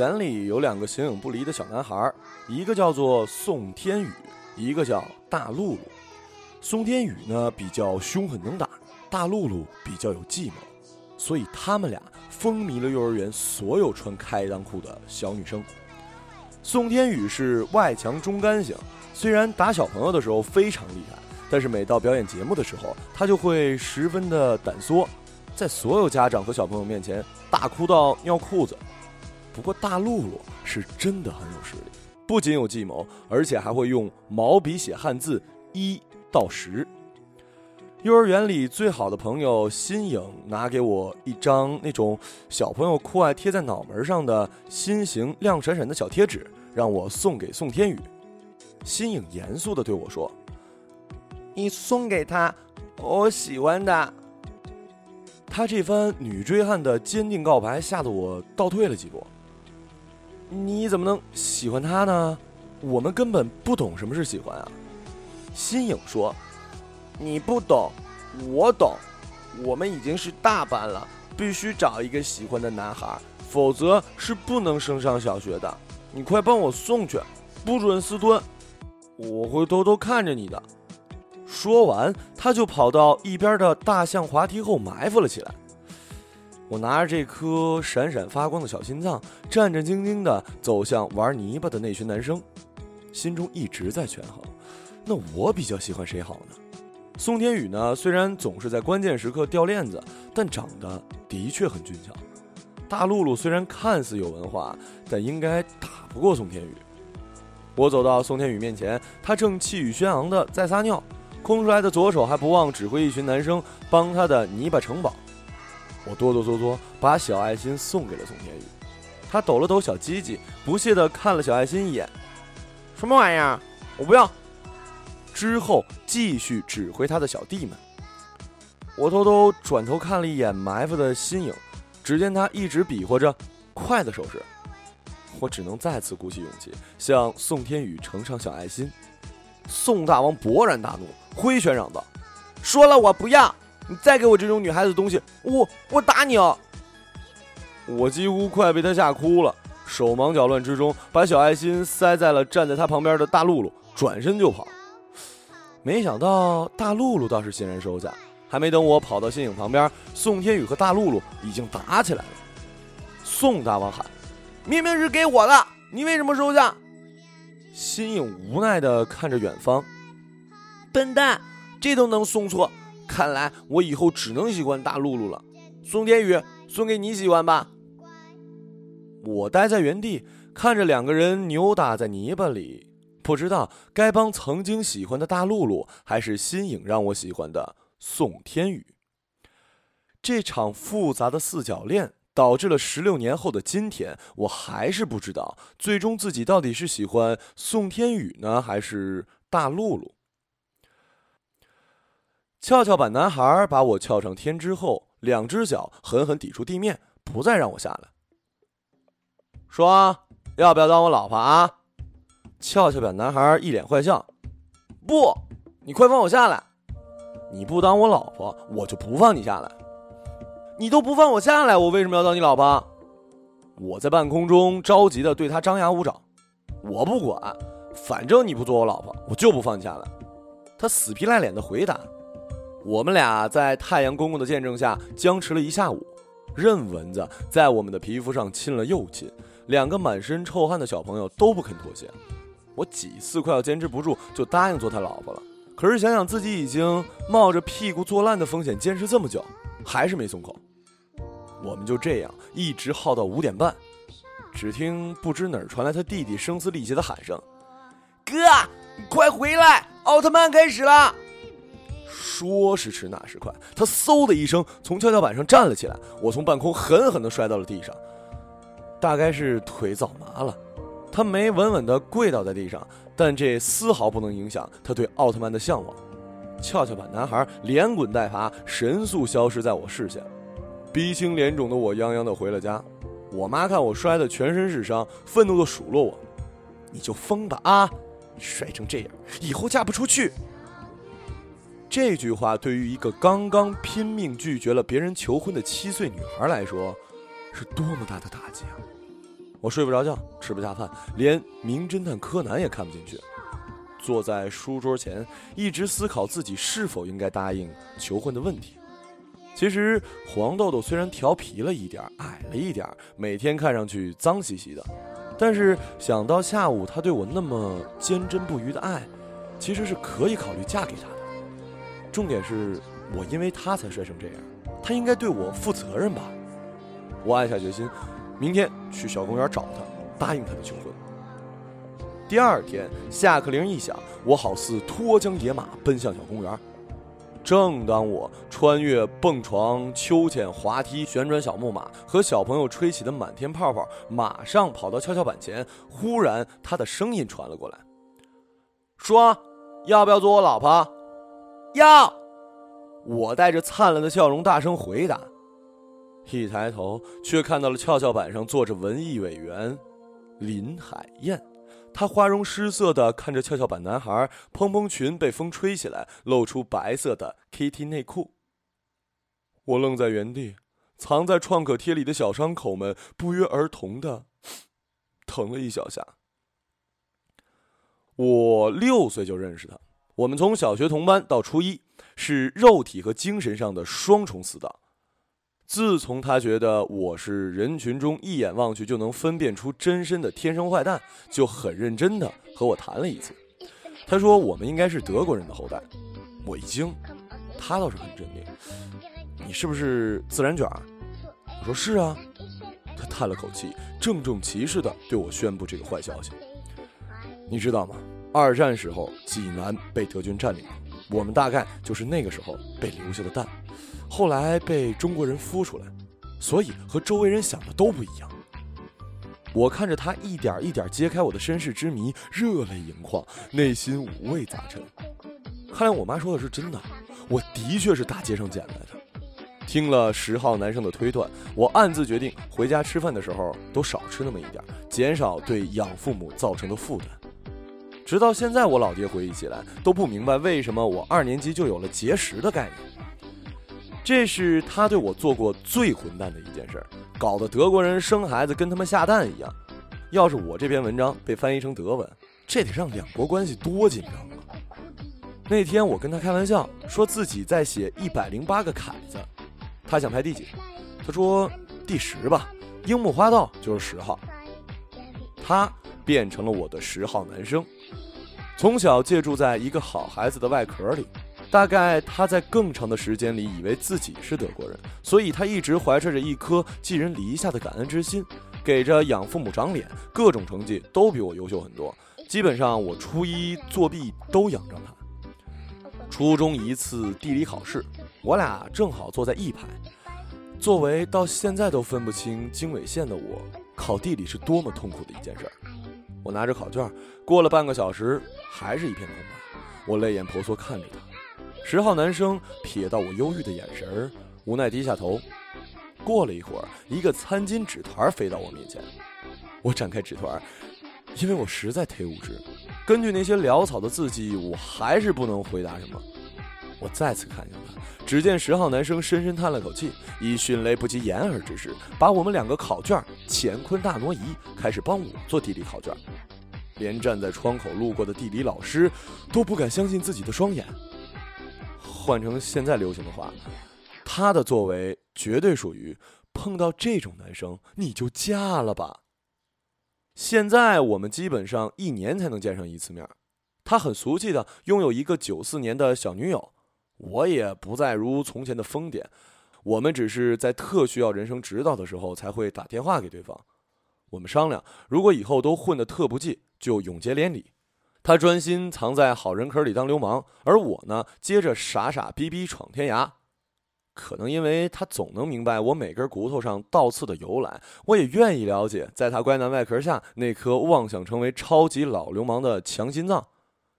园里有两个形影不离的小男孩，一个叫做宋天宇，一个叫大露露。宋天宇呢比较凶狠能打，大露露比较有计谋，所以他们俩风靡了幼儿园所有穿开裆裤的小女生。宋天宇是外强中干型，虽然打小朋友的时候非常厉害，但是每到表演节目的时候，他就会十分的胆缩，在所有家长和小朋友面前大哭到尿裤子。不过大露露是真的很有实力，不仅有计谋，而且还会用毛笔写汉字一到十。幼儿园里最好的朋友新颖拿给我一张那种小朋友酷爱贴在脑门上的心形亮闪闪的小贴纸，让我送给宋天宇。新颖严肃地对我说：“你送给他，我喜欢的。”他这番女追汉的坚定告白吓得我倒退了几步。你怎么能喜欢他呢？我们根本不懂什么是喜欢啊！新颖说：“你不懂，我懂。我们已经是大班了，必须找一个喜欢的男孩，否则是不能升上小学的。你快帮我送去，不准私吞，我会偷偷看着你的。”说完，他就跑到一边的大象滑梯后埋伏了起来。我拿着这颗闪闪发光的小心脏，战战兢兢地走向玩泥巴的那群男生，心中一直在权衡：那我比较喜欢谁好呢？宋天宇呢？虽然总是在关键时刻掉链子，但长得的确很俊俏。大露露虽然看似有文化，但应该打不过宋天宇。我走到宋天宇面前，他正气宇轩昂地在撒尿，空出来的左手还不忘指挥一群男生帮他的泥巴城堡。我哆哆嗦嗦把小爱心送给了宋天宇，他抖了抖小鸡鸡，不屑地看了小爱心一眼：“什么玩意儿？我不要。”之后继续指挥他的小弟们。我偷偷转头看了一眼埋伏的新颖，只见他一直比划着“快”的手势。我只能再次鼓起勇气向宋天宇呈上小爱心。宋大王勃然大怒，挥拳嚷道：“说了我不要！”你再给我这种女孩子东西，我我打你哦！我几乎快被他吓哭了，手忙脚乱之中，把小爱心塞在了站在他旁边的大露露，转身就跑。没想到大露露倒是欣然收下，还没等我跑到新颖旁边，宋天宇和大露露已经打起来了。宋大王喊：“明明是给我的，你为什么收下？”新颖无奈地看着远方，笨蛋，这都能送错。看来我以后只能喜欢大露露了。宋天宇，送给你喜欢吧。我待在原地，看着两个人扭打在泥巴里，不知道该帮曾经喜欢的大露露，还是新颖让我喜欢的宋天宇。这场复杂的四角恋导致了十六年后的今天，我还是不知道最终自己到底是喜欢宋天宇呢，还是大露露。跷跷板男孩把我翘上天之后，两只脚狠狠抵住地面，不再让我下来。说要不要当我老婆啊？跷跷板男孩一脸坏笑。不，你快放我下来！你不当我老婆，我就不放你下来。你都不放我下来，我为什么要当你老婆？我在半空中着急的对他张牙舞爪。我不管，反正你不做我老婆，我就不放你下来。他死皮赖脸的回答。我们俩在太阳公公的见证下僵持了一下午，任蚊子在我们的皮肤上亲了又亲，两个满身臭汗的小朋友都不肯妥协。我几次快要坚持不住，就答应做他老婆了。可是想想自己已经冒着屁股坐烂的风险坚持这么久，还是没松口。我们就这样一直耗到五点半，只听不知哪儿传来他弟弟声嘶力竭的喊声：“哥，快回来！奥特曼开始了！”说时迟，那时快，他嗖的一声从跷跷板上站了起来，我从半空狠狠地摔到了地上，大概是腿早麻了，他没稳稳地跪倒在地上，但这丝毫不能影响他对奥特曼的向往。跷跷板男孩连滚带爬，神速消失在我视线，鼻青脸肿的我泱泱地回了家。我妈看我摔得全身是伤，愤怒地数落我：“你就疯吧啊！摔成这样，以后嫁不出去。”这句话对于一个刚刚拼命拒绝了别人求婚的七岁女孩来说，是多么大的打击啊！我睡不着觉，吃不下饭，连名侦探柯南也看不进去。坐在书桌前，一直思考自己是否应该答应求婚的问题。其实黄豆豆虽然调皮了一点，矮了一点，每天看上去脏兮兮的，但是想到下午他对我那么坚贞不渝的爱，其实是可以考虑嫁给他的。重点是我因为他才摔成这样，他应该对我负责任吧？我暗下决心，明天去小公园找他，答应他的求婚。第二天下课铃一响，我好似脱缰野马奔向小公园。正当我穿越蹦床、秋千、滑梯、旋转小木马和小朋友吹起的满天泡泡，马上跑到跷跷板前，忽然他的声音传了过来：“说，要不要做我老婆？”“要。”我带着灿烂的笑容大声回答。一抬头，却看到了跷跷板上坐着文艺委员林海燕。她花容失色的看着跷跷板男孩，蓬蓬裙被风吹起来，露出白色的 Kitty 内裤。我愣在原地，藏在创可贴里的小伤口们不约而同的疼了一小下。我六岁就认识他，我们从小学同班到初一，是肉体和精神上的双重死党。自从他觉得我是人群中一眼望去就能分辨出真身的天生坏蛋，就很认真的和我谈了一次。他说我们应该是德国人的后代。我一惊，他倒是很镇定。你是不是自然卷？我说是啊。他叹了口气，郑重其事的对我宣布这个坏消息。你知道吗？二战时候济南被德军占领，我们大概就是那个时候被留下的蛋。后来被中国人孵出来，所以和周围人想的都不一样。我看着他一点一点揭开我的身世之谜，热泪盈眶，内心五味杂陈。看来我妈说的是真的，我的确是大街上捡来的。听了十号男生的推断，我暗自决定回家吃饭的时候都少吃那么一点，减少对养父母造成的负担。直到现在，我老爹回忆起来都不明白为什么我二年级就有了节食的概念。这是他对我做过最混蛋的一件事，搞得德国人生孩子跟他们下蛋一样。要是我这篇文章被翻译成德文，这得让两国关系多紧张啊！那天我跟他开玩笑，说自己在写一百零八个凯子，他想排第几？他说第十吧，樱木花道就是十号。他变成了我的十号男生，从小借住在一个好孩子的外壳里。大概他在更长的时间里以为自己是德国人，所以他一直怀揣着一颗寄人篱下的感恩之心，给着养父母长脸，各种成绩都比我优秀很多。基本上我初一作弊都仰仗他。初中一次地理考试，我俩正好坐在一排。作为到现在都分不清经纬线的我，考地理是多么痛苦的一件事儿。我拿着考卷，过了半个小时，还是一片空白。我泪眼婆娑看着他。十号男生瞥到我忧郁的眼神，无奈低下头。过了一会儿，一个餐巾纸团飞到我面前，我展开纸团，因为我实在忒无知。根据那些潦草的字迹，我还是不能回答什么。我再次看向他，只见十号男生深深叹了口气，以迅雷不及掩耳之势，把我们两个考卷乾坤大挪移，开始帮我做地理考卷。连站在窗口路过的地理老师都不敢相信自己的双眼。换成现在流行的话，他的作为绝对属于碰到这种男生你就嫁了吧。现在我们基本上一年才能见上一次面，他很俗气的拥有一个九四年的小女友，我也不再如从前的疯癫，我们只是在特需要人生指导的时候才会打电话给对方。我们商量，如果以后都混得特不济，就永结连理。他专心藏在好人壳里当流氓，而我呢，接着傻傻逼逼闯天涯。可能因为他总能明白我每根骨头上倒刺的由来，我也愿意了解，在他乖男外壳下那颗妄想成为超级老流氓的强心脏。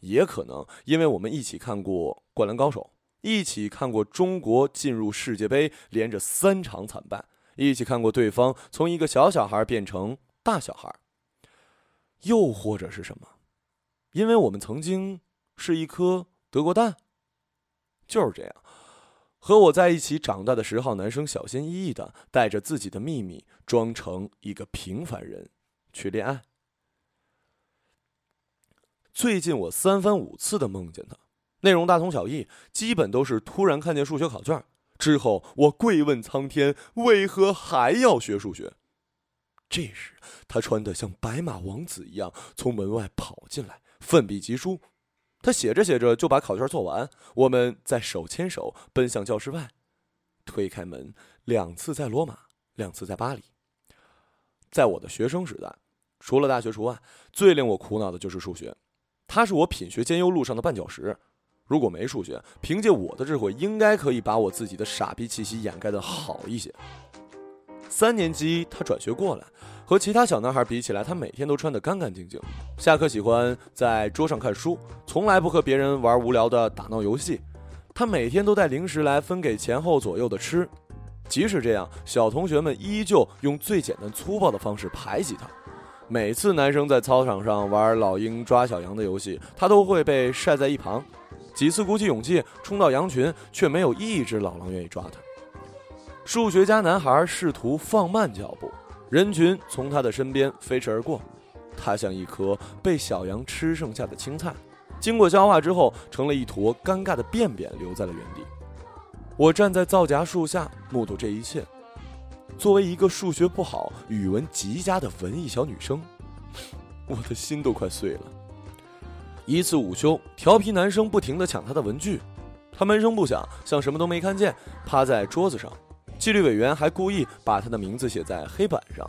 也可能因为我们一起看过《灌篮高手》，一起看过中国进入世界杯连着三场惨败，一起看过对方从一个小小孩变成大小孩，又或者是什么？因为我们曾经是一颗德国蛋，就是这样。和我在一起长大的十号男生，小心翼翼的带着自己的秘密，装成一个平凡人去恋爱。最近我三番五次的梦见他，内容大同小异，基本都是突然看见数学考卷之后，我跪问苍天，为何还要学数学？这时，他穿得像白马王子一样从门外跑进来，奋笔疾书。他写着写着就把考卷做完，我们再手牵手奔向教室外。推开门，两次在罗马，两次在巴黎。在我的学生时代，除了大学除外，最令我苦恼的就是数学。它是我品学兼优路上的绊脚石。如果没数学，凭借我的智慧，应该可以把我自己的傻逼气息掩盖的好一些。三年级，他转学过来，和其他小男孩比起来，他每天都穿得干干净净。下课喜欢在桌上看书，从来不和别人玩无聊的打闹游戏。他每天都带零食来分给前后左右的吃，即使这样，小同学们依旧用最简单粗暴的方式排挤他。每次男生在操场上玩老鹰抓小羊的游戏，他都会被晒在一旁。几次鼓起勇气冲到羊群，却没有一只老狼愿意抓他。数学家男孩试图放慢脚步，人群从他的身边飞驰而过，他像一颗被小羊吃剩下的青菜，经过消化之后成了一坨尴尬的便便，留在了原地。我站在皂荚树下目睹这一切，作为一个数学不好、语文极佳的文艺小女生，我的心都快碎了。一次午休，调皮男生不停地抢她的文具，她闷声不响，像什么都没看见，趴在桌子上。纪律委员还故意把他的名字写在黑板上，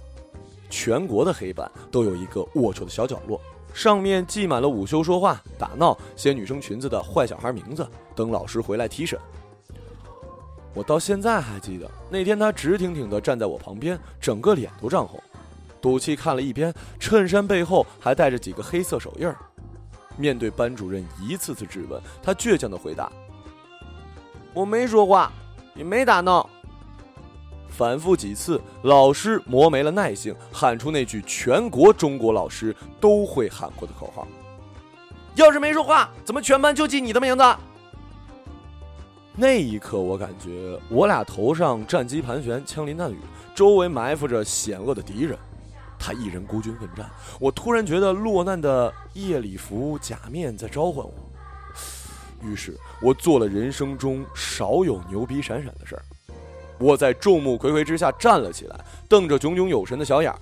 全国的黑板都有一个龌龊的小角落，上面记满了午休说话、打闹、掀女生裙子的坏小孩名字，等老师回来提审。我到现在还记得那天，他直挺挺地站在我旁边，整个脸都涨红，赌气看了一边，衬衫背后还带着几个黑色手印儿。面对班主任一次次质问，他倔强的回答：“我没说话，也没打闹。”反复几次，老师磨没了耐性，喊出那句全国中国老师都会喊过的口号：“要是没说话，怎么全班就记你的名字？”那一刻，我感觉我俩头上战机盘旋，枪林弹雨，周围埋伏着险恶的敌人，他一人孤军奋战。我突然觉得落难的夜礼服假面在召唤我，于是我做了人生中少有牛逼闪闪的事儿。我在众目睽睽之下站了起来，瞪着炯炯有神的小眼儿。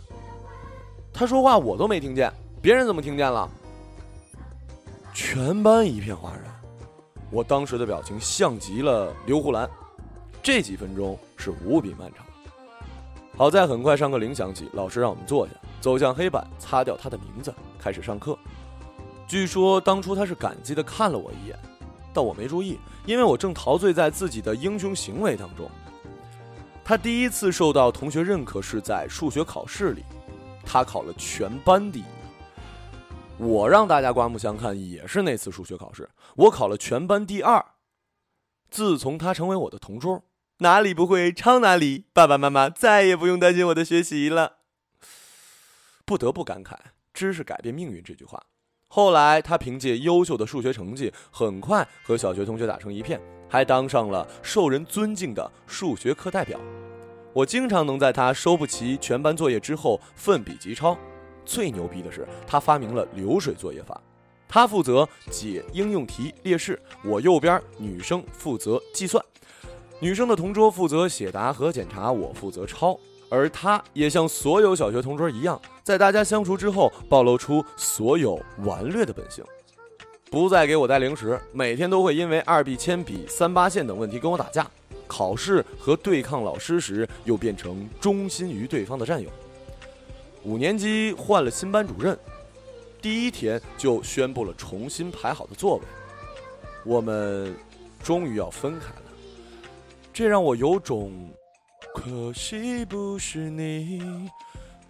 他说话我都没听见，别人怎么听见了？全班一片哗然。我当时的表情像极了刘胡兰。这几分钟是无比漫长。好在很快上课铃响起，老师让我们坐下，走向黑板，擦掉他的名字，开始上课。据说当初他是感激的看了我一眼，但我没注意，因为我正陶醉在自己的英雄行为当中。他第一次受到同学认可是在数学考试里，他考了全班第一。我让大家刮目相看，也是那次数学考试，我考了全班第二。自从他成为我的同桌，哪里不会抄哪里，爸爸妈妈再也不用担心我的学习了。不得不感慨“知识改变命运”这句话。后来，他凭借优秀的数学成绩，很快和小学同学打成一片。还当上了受人尊敬的数学课代表，我经常能在他收不齐全班作业之后奋笔疾抄。最牛逼的是，他发明了流水作业法，他负责解应用题列式，我右边女生负责计算，女生的同桌负责写答和检查，我负责抄。而他也像所有小学同桌一样，在大家相处之后，暴露出所有顽劣的本性。不再给我带零食，每天都会因为二 B 铅笔、三八线等问题跟我打架。考试和对抗老师时，又变成忠心于对方的战友。五年级换了新班主任，第一天就宣布了重新排好的座位。我们终于要分开了，这让我有种可惜不是你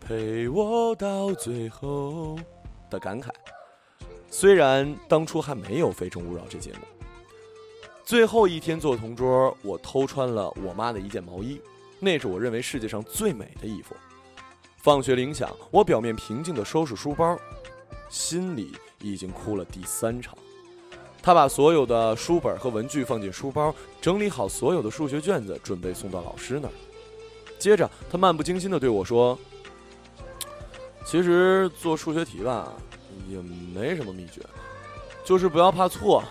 陪我到最后的感慨。虽然当初还没有《非诚勿扰》这节目，最后一天做同桌，我偷穿了我妈的一件毛衣，那是我认为世界上最美的衣服。放学铃响，我表面平静地收拾书包，心里已经哭了第三场。他把所有的书本和文具放进书包，整理好所有的数学卷子，准备送到老师那儿。接着，他漫不经心地对我说：“其实做数学题吧，也没什么秘诀，就是不要怕错。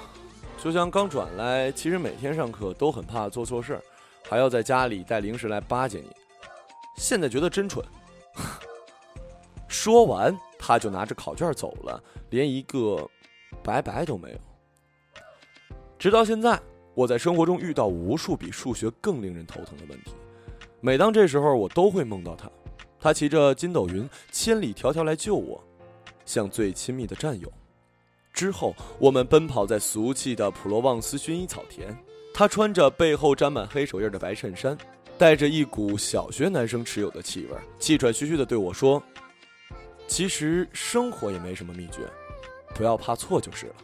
就像刚转来，其实每天上课都很怕做错事儿，还要在家里带零食来巴结你。现在觉得真蠢。说完，他就拿着考卷走了，连一个拜拜都没有。直到现在，我在生活中遇到无数比数学更令人头疼的问题。每当这时候，我都会梦到他。他骑着筋斗云，千里迢迢来救我，像最亲密的战友。之后，我们奔跑在俗气的普罗旺斯薰衣草田。他穿着背后沾满黑手印的白衬衫，带着一股小学男生持有的气味，气喘吁吁地对我说：“其实生活也没什么秘诀，不要怕错就是了。”